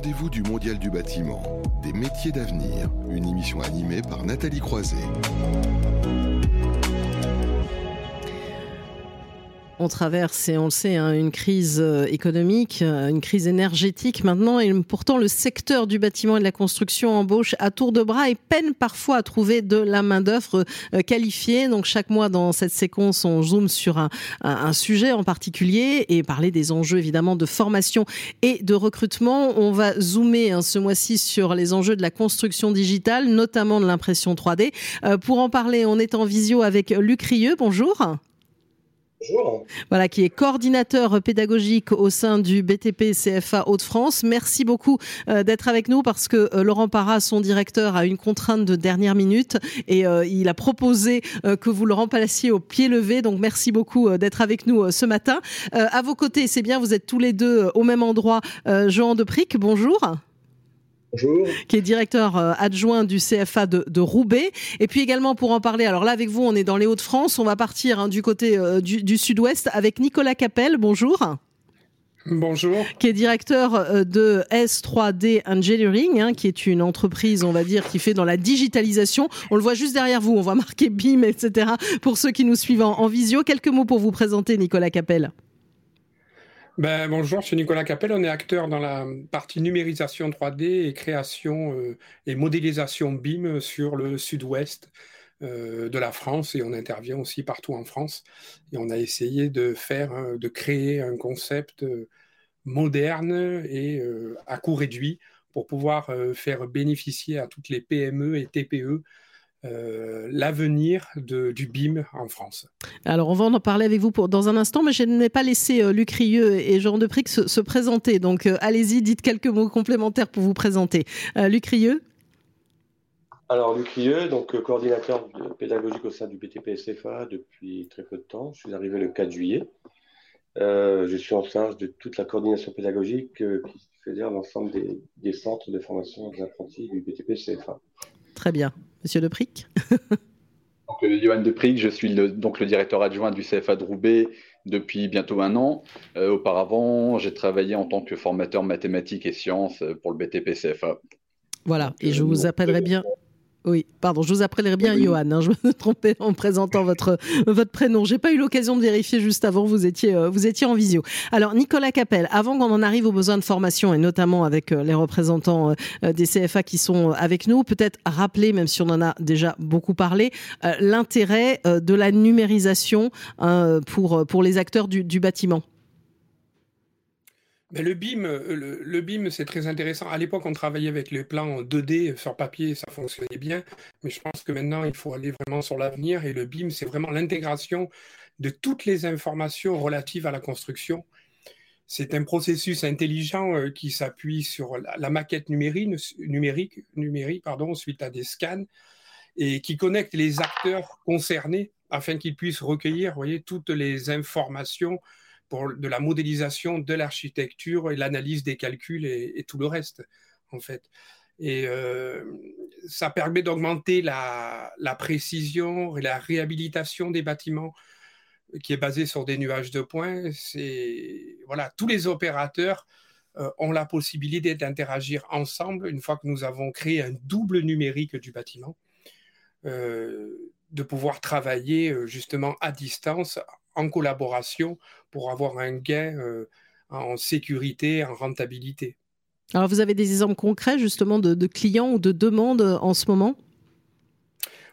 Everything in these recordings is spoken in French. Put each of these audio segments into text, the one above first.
rendez-vous du Mondial du bâtiment, des métiers d'avenir, une émission animée par Nathalie Croiset. On traverse, et on le sait, hein, une crise euh, économique, euh, une crise énergétique maintenant, et pourtant le secteur du bâtiment et de la construction embauche à tour de bras et peine parfois à trouver de la main-d'œuvre euh, qualifiée. Donc chaque mois dans cette séquence, on zoome sur un, sujet en particulier et parler des enjeux évidemment de formation et de recrutement. On va zoomer hein, ce mois-ci sur les enjeux de la construction digitale, notamment de l'impression 3D. pour en parler, on est en visio avec Luc Rieux. Bonjour. Voilà, qui est coordinateur pédagogique au sein du BTP CFA Hauts-de-France. Merci beaucoup euh, d'être avec nous parce que euh, Laurent Parra, son directeur, a une contrainte de dernière minute et euh, il a proposé que vous le remplaciez au pied levé. Donc merci beaucoup d'être avec nous ce matin. à vos côtés, c'est bien, vous êtes tous les deux au même endroit. Jean Depric, bonjour. Bonjour. qui est directeur euh, adjoint du CFA de, Roubaix. Et puis également pour en parler, alors là avec vous, on est dans les Hauts-de-France, on va partir hein, du côté euh, du, sud-ouest avec Nicolas Capel. Bonjour. Bonjour. Qui est directeur euh, de S3D Engineering, hein, qui est une entreprise, on va dire, qui fait dans la digitalisation. On le voit juste derrière vous, on voit marquer BIM, etc. Pour ceux qui nous suivent en, en visio, quelques mots pour vous présenter, Nicolas Capel. Ben, bonjour, je suis Nicolas Capel. On est acteur dans la partie numérisation 3D et création euh, et modélisation BIM sur le sud-ouest euh, de la France et on intervient aussi partout en France. Et on a essayé de faire, de créer un concept euh, moderne et à coût réduit pour pouvoir faire bénéficier à toutes les PME et TPE euh, l'avenir du BIM en France. Alors, on va en parler avec vous pour, dans un instant, mais je n'ai pas laissé euh, Luc Rieux et Jean Deprix se, se présenter. Donc, euh, allez-y, dites quelques mots complémentaires pour vous présenter. Luc Rieux alors, Luc Rieux, donc coordinateur pédagogique au sein du BTP SFA depuis très peu de temps. Je suis arrivé le 4 juillet. je suis en charge de toute la coordination pédagogique qui fédère l'ensemble des, des, centres de formation des apprentis du BTP CFA. Très bien. Monsieur Depric donc, euh, Johan Depric, je suis le, donc le directeur adjoint du CFA de Roubaix depuis bientôt un an. Euh, auparavant, j'ai travaillé en tant que formateur mathématiques et sciences pour le BTP CFA. Voilà, et je vous appellerai bien. Oui, pardon, je vous appellerai bien Johan. Hein, je me trompais en présentant votre votre prénom. J'ai pas eu l'occasion de vérifier juste avant. Vous étiez euh, vous étiez en visio. Alors Nicolas Capel, avant qu'on en arrive aux besoins de formation et notamment avec euh, les représentants euh, des CFA qui sont avec nous, peut-être rappeler, même si on en a déjà beaucoup parlé, l'intérêt de la numérisation hein, pour pour les acteurs du, du bâtiment le BIM, euh, le, BIM, c'est très intéressant. À l'époque, on travaillait avec les plans en 2D sur papier, ça fonctionnait bien. Mais je pense que maintenant, il faut aller vraiment sur l'avenir. Et le BIM, c'est vraiment l'intégration de toutes les informations relatives à la construction. C'est un processus intelligent euh, qui s'appuie sur la, maquette numérique, numérique, numérique pardon, suite à des scans et qui connecte les acteurs concernés afin qu'ils puissent recueillir voyez, toutes les informations pour de la modélisation de l'architecture et l'analyse des calculs et, tout le reste, en fait. Et euh, ça permet d'augmenter la, précision et la réhabilitation des bâtiments qui est basée sur des nuages de points. C'est voilà, tous les opérateurs euh, ont la possibilité d'interagir ensemble une fois que nous avons créé un double numérique du bâtiment, euh, de pouvoir travailler justement à distance en collaboration pour avoir un gain euh, en sécurité, en rentabilité. Alors vous avez des exemples concrets justement de, clients ou de demandes euh, en ce moment?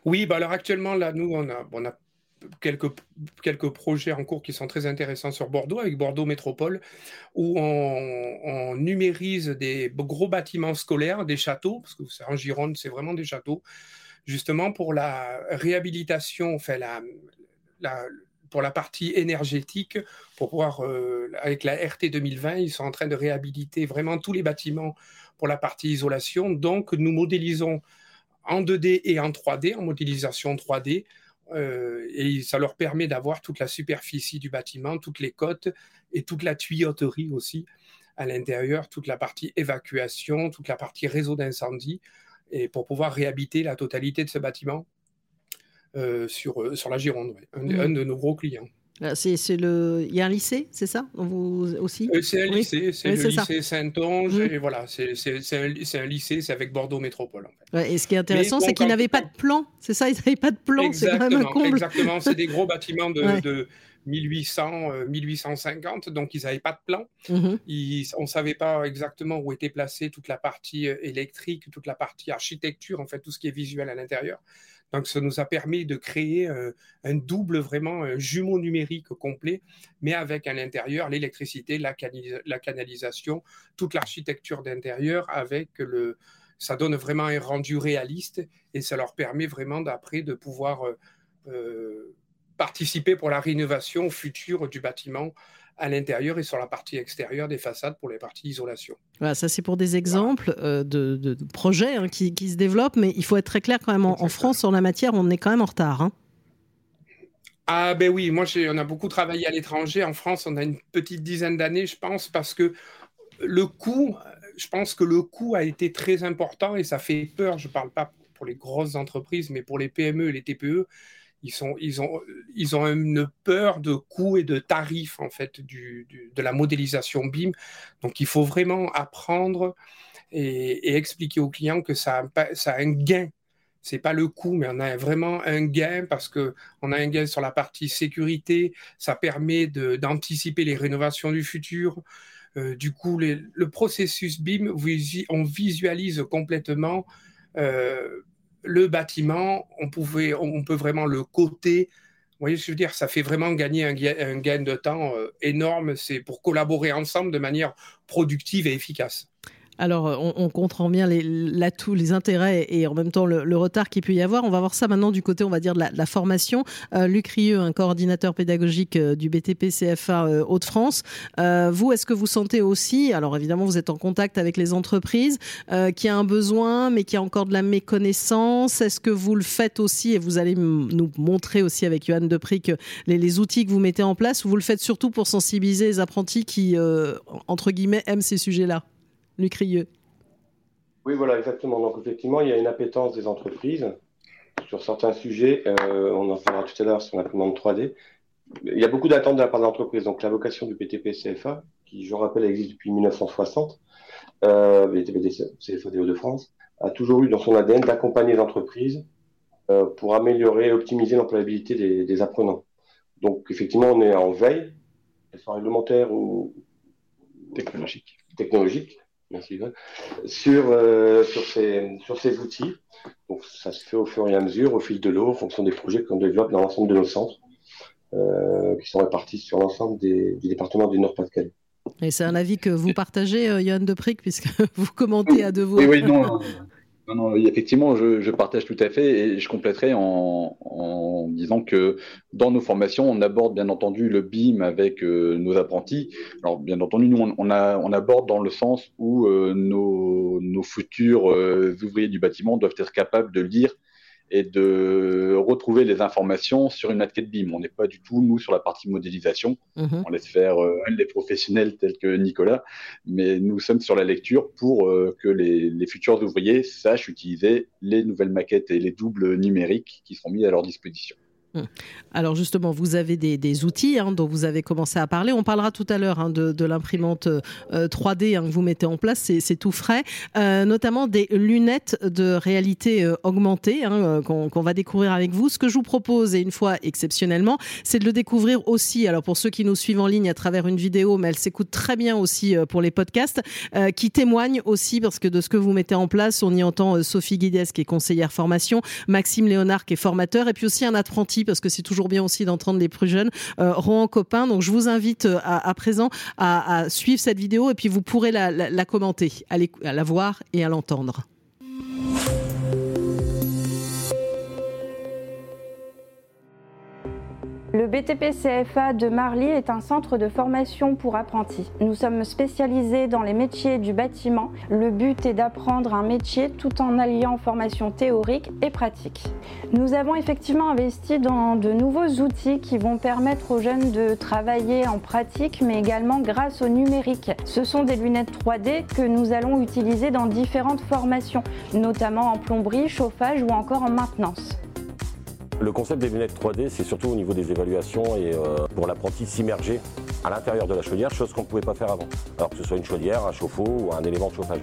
Oui, bah alors actuellement là nous on a, on a quelques, quelques projets en cours qui sont très intéressants sur Bordeaux, avec Bordeaux Métropole, où on, on numérise des gros bâtiments scolaires, des châteaux, parce que en Gironde, c'est vraiment des châteaux, justement pour la réhabilitation, enfin la, la, pour la partie énergétique, pour pouvoir, euh, avec la RT 2020, ils sont en train de réhabiliter vraiment tous les bâtiments pour la partie isolation. Donc, nous modélisons en 2D et en 3D, en modélisation 3D, euh, et ça leur permet d'avoir toute la superficie du bâtiment, toutes les côtes et toute la tuyauterie aussi à l'intérieur, toute la partie évacuation, toute la partie réseau d'incendie, et pour pouvoir réhabiter la totalité de ce bâtiment sur, euh, sur la Gironde, mmh. un, de nos gros clients. C'est le. Il y a un lycée, c'est ça Vous aussi? Euh, C'est un lycée, c'est le lycée Saint-Onge. Mmh. Et voilà, c'est un, un, lycée, c'est avec Bordeaux Métropole. et ce qui est intéressant, c'est qu'ils n'avaient pas de plan. C'est ça, ils n'avaient pas de plan. C'est quand même un comble. Exactement, c'est des gros bâtiments de, 1800, 1850, euh, donc ils n'avaient pas de plan. Mmh on ne savait pas exactement où était placée toute la partie euh, électrique, toute la partie architecture, en fait, tout ce qui est visuel à l'intérieur. Donc, ça nous a permis de créer euh, un double, vraiment, un jumeau numérique complet, mais avec à l'intérieur l'électricité, la, canalisation, toute l'architecture d'intérieur, avec le. Ça donne vraiment un rendu réaliste et ça leur permet vraiment d'après de pouvoir euh, euh, participer pour la rénovation future du bâtiment à l'intérieur et sur la partie extérieure des façades pour les parties isolation. Voilà, ça c'est pour des exemples euh, de, projets hein, qui, se développent, mais il faut être très clair quand même, en, France, sur la matière, on est quand même en retard. Hein. Ah ben oui, moi on a beaucoup travaillé à l'étranger. En France, on a une petite dizaine d'années, je pense, parce que le coût, je pense que le coût a été très important et ça fait peur. Je ne parle pas pour les grosses entreprises, mais pour les PME et les TPE, ils, ont, une peur de coûts et de tarifs en fait de la modélisation BIM. Donc il faut vraiment apprendre et, expliquer aux clients que ça a, ça a un gain. C'est pas le coût, mais on a vraiment un gain parce que on a un gain sur la partie sécurité. Ça permet d'anticiper les rénovations du futur. Euh, du coup, le processus BIM, on visualise complètement euh, le bâtiment, on, pouvait, on peut vraiment le coter. Vous voyez ce que je veux dire? Ça fait vraiment gagner un, gain de temps euh, énorme. C'est pour collaborer ensemble de manière productive et efficace. Alors, euh, on, comprend bien l'atout, les, intérêts et en même temps le, retard qu'il peut y avoir. On va voir ça maintenant du côté, on va dire, de la, formation. Euh, Luc Rieux, un coordinateur pédagogique euh, du BTP CFA Hauts-de-France. vous, est-ce que vous sentez aussi, alors évidemment, vous êtes en contact avec les entreprises, qui a un besoin, mais qui a encore de la méconnaissance? Est-ce que vous le faites aussi, et vous allez nous montrer aussi avec Johan Depri que les, les, outils que vous mettez en place, vous le faites surtout pour sensibiliser les apprentis qui, entre guillemets, aiment ces sujets-là? Lucrieux. Oui, voilà, exactement. Donc, effectivement, il y a une appétence des entreprises sur certains sujets. Euh, on en parlera tout à l'heure sur l'imprimante 3D. Il y a beaucoup d'attentes de la part de l'entreprise. Donc, la vocation du PTP CFA, qui, je rappelle, existe depuis 1960, euh, BTP CFA des Hauts-de-France, a toujours eu dans son ADN d'accompagner les entreprises euh, pour améliorer et optimiser l'employabilité des, des, apprenants. Donc, effectivement, on est en veille, qu'elle soit réglementaire ou technologique. technologique Merci Sur, euh, sur, ces, sur ces outils, donc ça se fait au fur et à mesure, au fil de l'eau, en fonction des projets qu'on développe dans l'ensemble de nos centres, euh, qui sont répartis sur l'ensemble du département du Nord-Pas-de-Calais. Et c'est un avis que vous partagez, euh, Johan Depric, puisque vous commentez à deux voix. Oui, oui, non, non, effectivement, je, partage tout à fait et je compléterai en, disant que dans nos formations, on aborde bien entendu le BIM avec euh, nos apprentis. Alors, bien entendu, nous, on, aborde dans le sens où euh, nos, futurs euh, ouvriers du bâtiment doivent être capables de lire et de retrouver les informations sur une maquette BIM. On n'est pas du tout, nous, sur la partie modélisation. Mhm. On laisse faire euh, les professionnels tels que Nicolas, mais nous sommes sur la lecture pour euh, que les, les, futurs ouvriers sachent utiliser les nouvelles maquettes et les doubles numériques qui seront mis à leur disposition. Hum. Alors justement, vous avez des, outils hein, dont vous avez commencé à parler. On parlera tout à l'heure hein, de, l'imprimante 3D euh, hein, que vous mettez en place, c'est tout frais, euh, notamment des lunettes de réalité euh, augmentée qu'on va découvrir avec vous. Ce que je vous propose, et une fois exceptionnellement, c'est de le découvrir aussi. Alors pour ceux qui nous suivent en ligne à travers une vidéo, mais elle s'écoute très bien aussi pour les podcasts, qui témoignent aussi parce que de ce que vous mettez en place, on y entend Sophie Guides qui est conseillère formation, Maxime Léonard qui est formateur, et puis aussi un apprenti parce que c'est toujours bien aussi d'entendre les plus jeunes. Euh, Rohan Copain, donc je vous invite euh, à, présent à, suivre cette vidéo et puis vous pourrez la, la commenter, à la voir et à l'entendre. Le BTP CFA de Marly est un centre de formation pour apprentis. Nous sommes spécialisés dans les métiers du bâtiment. Le but est d'apprendre un métier tout en alliant formation théorique et pratique. Nous avons effectivement investi dans de nouveaux outils qui vont permettre aux jeunes de travailler en pratique mais également grâce au numérique. Ce sont des lunettes 3D que nous allons utiliser dans différentes formations, notamment en plomberie, chauffage ou encore en maintenance. Le concept des lunettes 3D, c'est surtout au niveau des évaluations et euh, pour l'apprenti s'immerger à l'intérieur de la chaudière, chose qu'on ne pouvait pas faire avant. Alors que ce soit une chaudière, un chauffe-eau ou un élément de chauffage.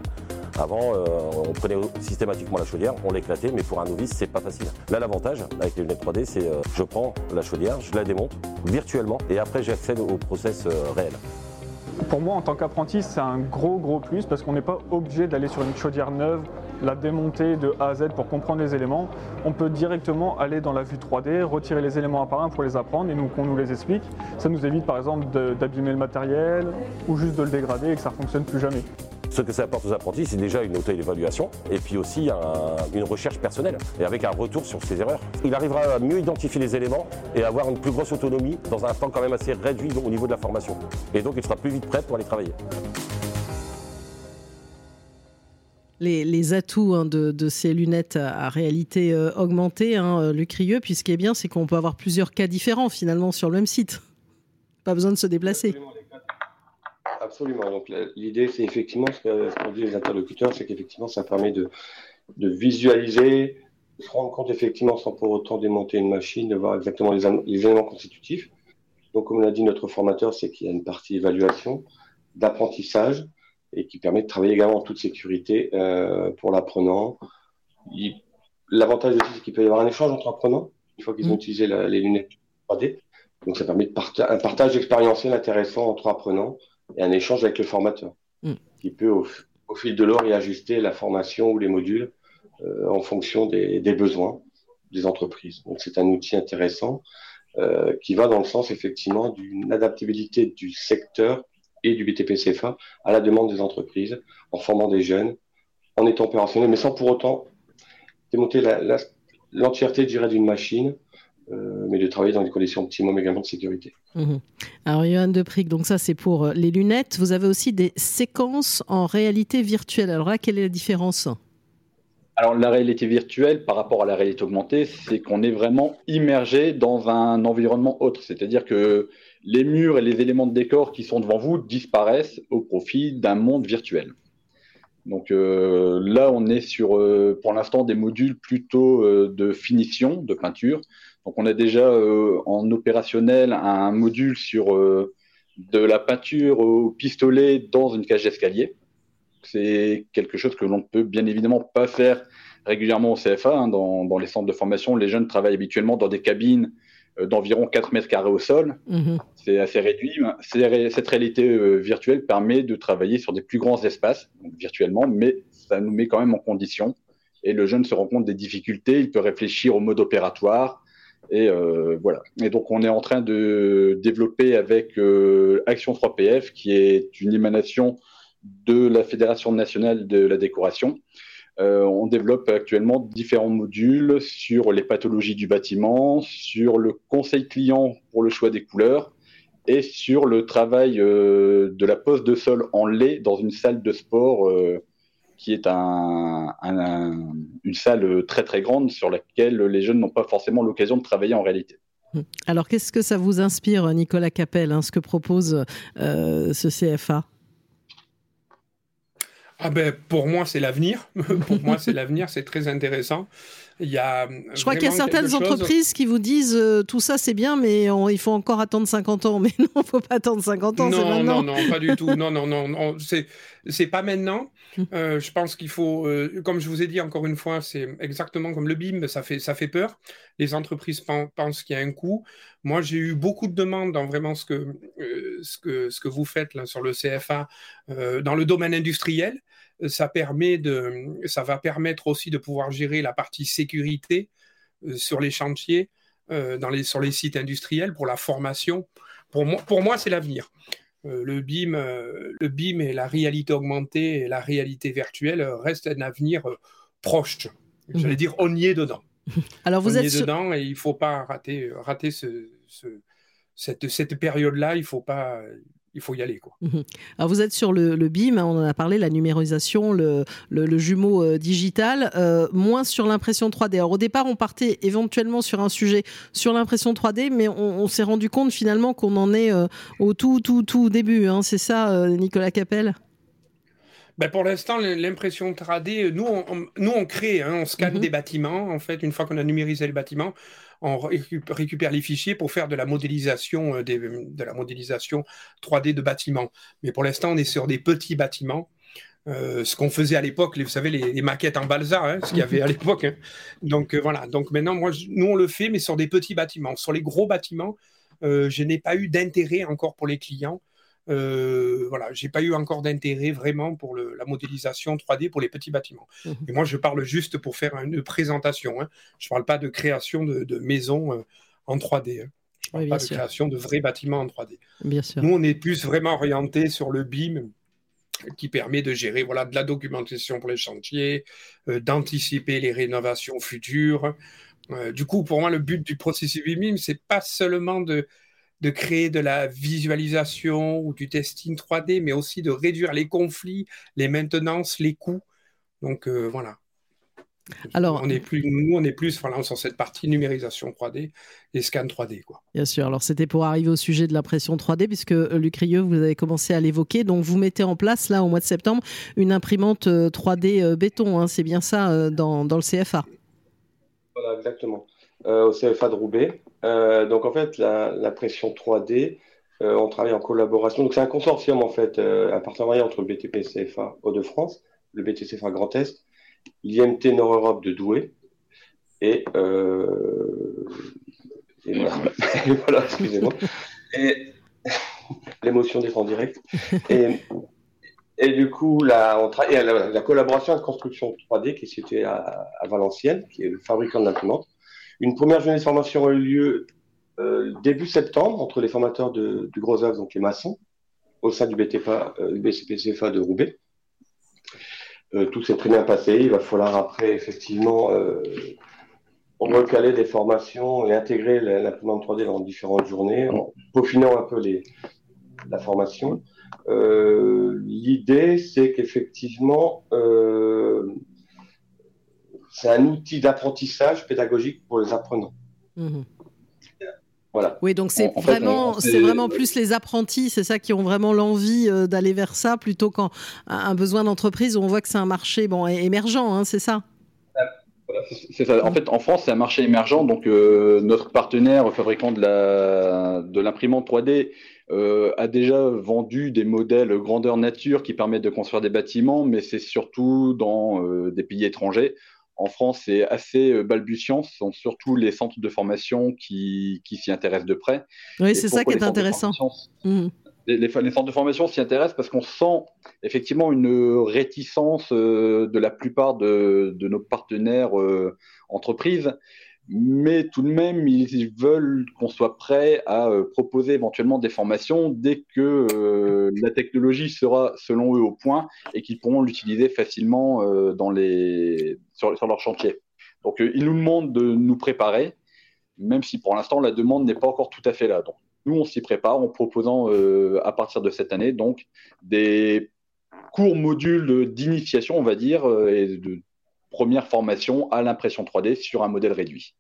Avant, euh, on prenait systématiquement la chaudière, on l'éclatait, mais pour un novice, c'est pas facile. Là, l'avantage avec les lunettes 3D, c'est euh, je prends la chaudière, je la démonte virtuellement et après j'accède au process réel. Pour moi, en tant qu'apprenti, c'est un gros gros plus parce qu'on n'est pas obligé d'aller sur une chaudière neuve, la démonter de A à Z pour comprendre les éléments. On peut directement aller dans la vue 3D, retirer les éléments un pour les apprendre et nous qu'on nous les explique. Ça nous évite par exemple d'abîmer le matériel ou juste de le dégrader et que ça ne fonctionne plus jamais. Ce que ça apporte aux apprentis, c'est déjà une auto-évaluation et puis aussi une recherche personnelle et avec un retour sur ses erreurs. Il arrivera à mieux identifier les éléments et avoir une plus grosse autonomie dans un temps quand même assez réduit au niveau de la formation. Et donc il sera plus vite prêt pour aller travailler. Les, atouts hein, de, ces lunettes à, réalité euh, augmentée, hein, euh, Luc est bien, c'est qu'on peut avoir plusieurs cas différents finalement sur le même site. Pas besoin de se déplacer. Absolument. Donc l'idée, c'est effectivement ce qu'ont dit les interlocuteurs, c'est qu'effectivement, ça permet de, visualiser, de se rendre compte effectivement sans pour autant démonter une machine, de voir exactement les, éléments constitutifs. Donc, comme l'a dit notre formateur, c'est qu'il y a une partie évaluation, d'apprentissage, et qui permet de travailler également en toute sécurité euh, pour l'apprenant. L'avantage aussi, c'est qu'il peut y avoir un échange entre apprenants, une fois qu'ils ont mmh. utilisé les lunettes 3D. Donc, ça permet de un partage expérientiel intéressant entre apprenants et un échange avec le formateur, mm. qui peut au, fil de l'or y ajuster la formation ou les modules euh, en fonction des, besoins des entreprises. Donc c'est un outil intéressant euh, qui va dans le sens effectivement d'une adaptabilité du secteur et du BTP-CFA à la demande des entreprises, en formant des jeunes, en étant opérationnel, mais sans pour autant démonter l'entièreté, d'une machine euh, mais de travailler dans des conditions optimum également de sécurité. Mhm. Alors, Johan Depric, donc ça c'est pour euh, les lunettes. Vous avez aussi des séquences en réalité virtuelle. Alors là, quelle est la différence? Alors la réalité virtuelle par rapport à la réalité augmentée, c'est qu'on est vraiment immergé dans un environnement autre. C'est-à-dire que les murs et les éléments de décor qui sont devant vous disparaissent au profit d'un monde virtuel. Donc euh, là, on est sur, pour l'instant, des modules plutôt de finition, de peinture. Donc on a déjà euh, en opérationnel un module sur euh, de la peinture au pistolet dans une cage d'escalier. C'est quelque chose que l'on ne peut bien évidemment pas faire régulièrement au CFA. Hein, dans, les centres de formation, les jeunes travaillent habituellement dans des cabines euh, d'environ 4 mètres carrés au sol. Mhm. C'est assez réduit. Cette réalité virtuelle permet de travailler sur des plus grands espaces, virtuellement, mais ça nous met quand même en condition. Et le jeune se rend compte des difficultés, il peut réfléchir au mode opératoire, et euh, voilà. Et donc, on est en train de développer avec euh, Action 3PF, qui est une émanation de la Fédération nationale de la décoration. Euh, on développe actuellement différents modules sur les pathologies du bâtiment, sur le conseil client pour le choix des couleurs et sur le travail de la pose de sol en lait dans une salle de sport qui est un, une salle très très grande sur laquelle les jeunes n'ont pas forcément l'occasion de travailler en réalité. Alors qu'est-ce que ça vous inspire, Nicolas Capel, hein, ce que propose euh, ce CFA ah ben, pour moi, c'est l'avenir. pour moi, c'est l'avenir. C'est très intéressant. Il y a Je crois qu'il y a certaines entreprises qui vous disent euh, tout ça, c'est bien, mais il faut encore attendre 50 ans. Mais non, il ne faut pas attendre 50 ans. Non, non, non, pas du tout. Non, non, non. non c'est pas maintenant. Hum. Euh, je pense qu'il faut, euh, comme je vous ai dit encore une fois, c'est exactement comme le BIM, ça fait, ça fait peur. Les entreprises pensent qu'il y a un coût. Moi, j'ai eu beaucoup de demandes dans vraiment ce que, ce que, ce que vous faites là, sur le CFA dans le domaine industriel ça, permet de, ça va permettre aussi de pouvoir gérer la partie sécurité euh, sur les chantiers, euh, dans les, sur les sites industriels pour la formation. Pour moi, pour moi c'est l'avenir. Euh, le, BIM, le BIM et la réalité augmentée et la réalité virtuelle restent un avenir proche. J'allais mhm. dire, on y est dedans. Alors vous on êtes y est dedans et il ne faut pas rater, rater ce, cette, cette période-là. Il ne faut pas, il faut y aller. Quoi. Mhm. Alors vous êtes sur le, BIM, hein, on en a parlé, la numérisation, le, jumeau euh, digital, euh, moins sur l'impression 3D. Alors au départ, on partait éventuellement sur un sujet sur l'impression 3D, mais on, s'est rendu compte finalement qu'on en est euh, au tout, tout, tout début. Hein. C'est ça, Nicolas Capel? Ben pour l'instant, l'impression 3D, nous on, nous, on crée, hein, on scanne mhm. des bâtiments. En fait, une fois qu'on a numérisé les bâtiments, on récupère les fichiers pour faire de la modélisation, de la modélisation 3D de bâtiments. Mais pour l'instant, on est sur des petits bâtiments. Euh, ce qu'on faisait à l'époque, vous savez, les, maquettes en balsa, hein, ce qu'il y avait à l'époque. Hein. Donc euh, voilà, donc maintenant, moi, nous, on le fait, mais sur des petits bâtiments. Sur les gros bâtiments, euh, je n'ai pas eu d'intérêt encore pour les clients. Voilà, j'ai pas eu encore d'intérêt vraiment pour la modélisation 3D pour les petits bâtiments. Mmh. Et moi, je parle juste pour faire une présentation. Hein. Je ne parle pas de création de, maisons en 3D. Je ne parle pas de création de vrais bâtiments en 3D. Bien sûr. Nous, on est plus vraiment orienté sur le BIM qui permet de gérer voilà, de la documentation pour les chantiers, euh, d'anticiper les rénovations futures. Euh, du coup, pour moi, le but du processus BIM, c'est pas seulement de, de créer de la visualisation ou du testing 3D, mais aussi de réduire les conflits, les maintenances, les coûts. Donc euh, voilà. Alors, on est plus, nous, on est plus voilà, sur cette partie numérisation 3D et scan 3D. Quoi. Bien sûr. Alors, c'était pour arriver au sujet de l'impression 3D, puisque euh, Luc Rieux, vous avez commencé à l'évoquer. Donc, vous mettez en place, là, au mois de septembre, une imprimante 3D euh, béton. Hein. C'est bien ça dans, dans, le CFA Voilà, exactement. au CFA de Roubaix. Donc, en fait, l'impression 3D, on travaille en collaboration. Donc, c'est un consortium, en fait, un partenariat entre le BTP CFA Hauts-de-France, le BTCFA Grand Est l'IMT Nord-Europe de Douai. Et, euh, voilà, excusez-moi. Et l'émotion défend direct. Et, et du coup, la, on la, la, collaboration de construction 3D qui est située à, Valenciennes, qui est le fabricant de l'imprimante. Une première journée de formation a eu lieu euh, début septembre entre les formateurs du Gros Œuvre, donc les maçons, au sein du BTPA, euh, BCPCFA de Roubaix. Euh, tout s'est très bien passé. Il va falloir après, effectivement, recaler des formations et intégrer l'imprimante 3D dans différentes journées, en peaufinant un peu la formation. L'idée, c'est qu'effectivement, c'est un outil d'apprentissage pédagogique pour les apprenants. Mmh. Oui, donc c'est vraiment, c'est vraiment plus les apprentis, c'est ça qui ont vraiment l'envie euh, d'aller vers ça, plutôt qu'un besoin d'entreprise où on voit que c'est un marché bon émergent, hein, c'est ça? C'est ça. En fait, en France, c'est un marché émergent. Donc, euh, notre partenaire fabricant de la de l'imprimante 3D euh, a déjà vendu des modèles grandeur nature qui permettent de construire des bâtiments, mais c'est surtout dans des pays étrangers en France, c'est assez euh, balbutiant. Ce sont surtout les centres de formation qui, s'y intéressent de près. Oui, c'est ça qui est intéressant. Mmh. Les, centres de formation s'y intéressent parce qu'on sent effectivement une réticence euh, de la plupart de, nos partenaires euh, entreprises mais tout de même, ils veulent qu'on soit prêt à euh, proposer éventuellement des formations dès que euh, la technologie sera, selon eux, au point et qu'ils pourront l'utiliser facilement euh, dans les, sur, sur, leur chantier. Donc, ils nous demandent de nous préparer, même si pour l'instant, la demande n'est pas encore tout à fait là. Donc, nous, on s'y prépare en proposant à partir de cette année donc des courts modules d'initiation, on va dire, et de première formation à l'impression 3D sur un modèle réduit.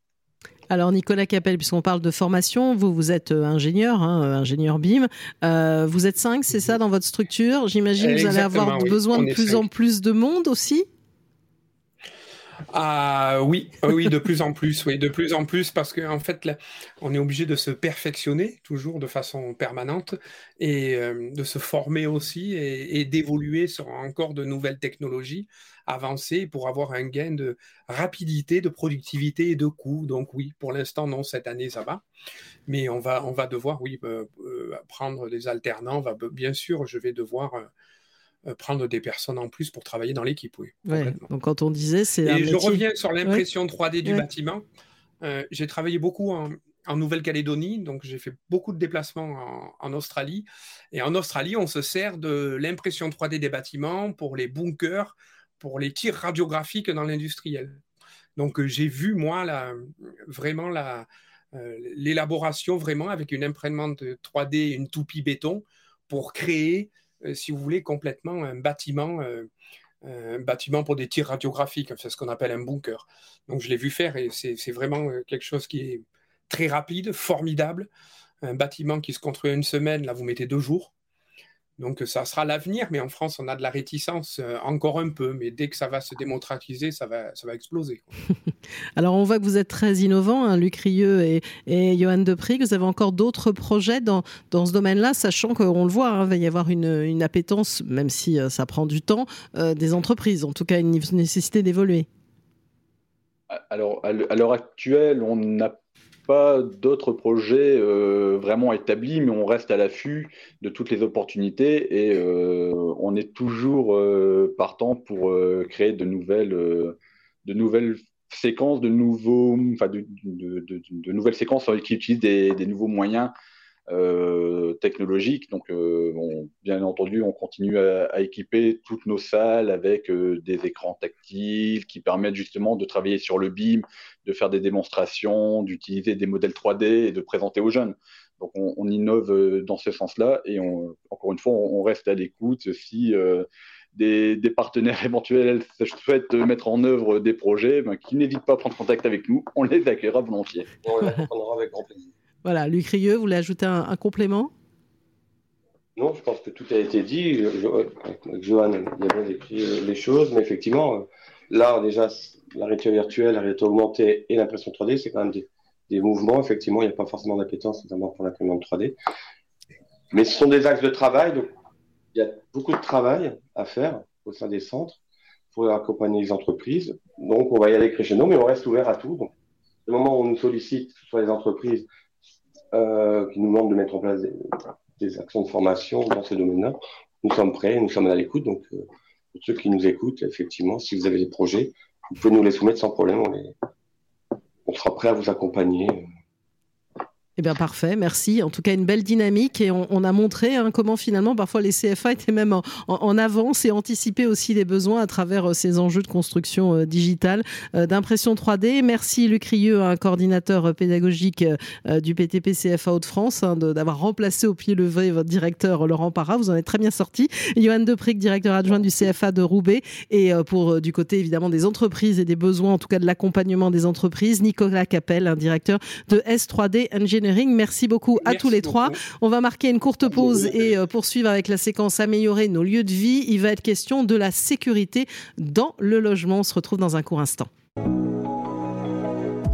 Alors Nicolas Capel, puisqu'on parle de formation, vous vous êtes euh, ingénieur, hein, euh, ingénieur BIM. Euh, vous êtes cinq, c'est ça, dans votre structure? J'imagine que vous allez avoir besoin de plus en plus de monde aussi? Ah oui, oui, de plus en plus, oui, de plus en plus, parce qu'en en fait, là, on est obligé de se perfectionner toujours de façon permanente et euh, de se former aussi et, d'évoluer sur encore de nouvelles technologies avancées pour avoir un gain de rapidité, de productivité et de coût. Donc oui, pour l'instant, non, cette année, ça va. Mais on va, on va devoir, oui, euh, euh, prendre des alternants. Va, bien sûr, je vais devoir euh, prendre des personnes en plus pour travailler dans l'équipe. Oui, donc quand on disait, c'est. Et je reviens sur l'impression 3D du bâtiment. Euh, j'ai travaillé beaucoup en, Nouvelle-Calédonie, donc j'ai fait beaucoup de déplacements en, Australie. Et en Australie, on se sert de l'impression 3D des bâtiments pour les bunkers, pour les tirs radiographiques dans l'industriel. Donc euh, j'ai vu, moi, la, vraiment la, l'élaboration vraiment avec une imprimante 3D, une toupie béton, pour créer euh, si vous voulez, complètement un bâtiment, euh, un bâtiment pour des tirs radiographiques. C'est ce qu'on appelle un bunker. Donc je l'ai vu faire et c'est vraiment euh, quelque chose qui est très rapide, formidable. Un bâtiment qui se construit une semaine, là vous mettez deux jours. Donc ça sera l'avenir, mais en France, on a de la réticence euh, encore un peu, mais dès que ça va se démocratiser, ça va, ça va exploser. Alors on voit que vous êtes très innovants, hein, Luc Rieux et, et Johan Deprig. Vous avez encore d'autres projets dans, dans ce domaine-là, sachant qu'on le voit, hein, il va y avoir une, une, appétence, même si euh, ça prend du temps, euh, des entreprises, en tout cas une nécessité d'évoluer. Alors à l'heure actuelle, on n'a pas d'autres projets euh, vraiment établis, mais on reste à l'affût de toutes les opportunités et euh, on est toujours euh, partant pour créer de nouvelles, de séquences, de nouveaux, de, de, nouvelles séquences qui utilisent des, nouveaux moyens technologique. Donc, euh, bien entendu, on continue à, équiper toutes nos salles avec euh, des écrans tactiles qui permettent justement de travailler sur le BIM, de faire des démonstrations, d'utiliser des modèles 3D et de présenter aux jeunes. Donc, on, innove dans ce sens-là et encore une fois, on, reste à l'écoute si des, partenaires éventuels souhaitent mettre en œuvre des projets, ben, qui n'hésitent pas à prendre contact avec nous. On les accueillera volontiers. On les prendra avec grand plaisir. Voilà, Luc Rieux, vous voulez ajouter un, complément? Non, je pense que tout a été dit. Johan, a bien décrit les choses, mais effectivement, euh, là, déjà, la réalité virtuelle, la réalité augmentée et l'impression 3D, c'est quand même des, mouvements. Effectivement, il n'y a pas forcément d'appétence, notamment pour l'imprimante 3D. Mais ce sont des axes de travail, donc il y a beaucoup de travail à faire au sein des centres pour accompagner les entreprises. Donc, on va y aller crescendo, mais on reste ouvert à tout. Donc, le moment où on nous sollicite, soit les entreprises, euh, qui nous demandent de mettre en place des, actions de formation dans ce domaine-là. Nous sommes prêts, nous sommes à l'écoute. Donc, euh, ceux qui nous écoutent, effectivement, si vous avez des projets, vous pouvez nous les soumettre sans problème. On, on sera prêt à vous accompagner. Eh bien, parfait, merci. En tout cas, une belle dynamique et on, a montré hein, comment finalement, parfois, les CFA étaient même en, avance et anticipaient aussi les besoins à travers euh, ces enjeux de construction euh, digitale, euh, d'impression 3D. Merci Luc Rieux, un coordinateur pédagogique du PTP CFA Hauts-de-France, hein, d'avoir remplacé au pied levé votre directeur Laurent Parra. Vous en êtes très bien sorti. Johan Depric, directeur adjoint du CFA de Roubaix. Et pour du côté, évidemment, des entreprises et des besoins, en tout cas de l'accompagnement des entreprises, Nicolas Capel, un directeur de S3D Engineering Merci beaucoup à tous les trois. On va marquer une courte pause et euh, poursuivre avec la séquence améliorer nos lieux de vie. Il va être question de la sécurité dans le logement. On se retrouve dans un court instant.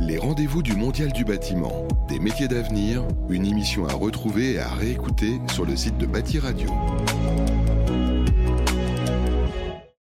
Les rendez-vous du Mondial du bâtiment, des métiers d'avenir, une émission à retrouver et à réécouter sur le site de Bâti Radio.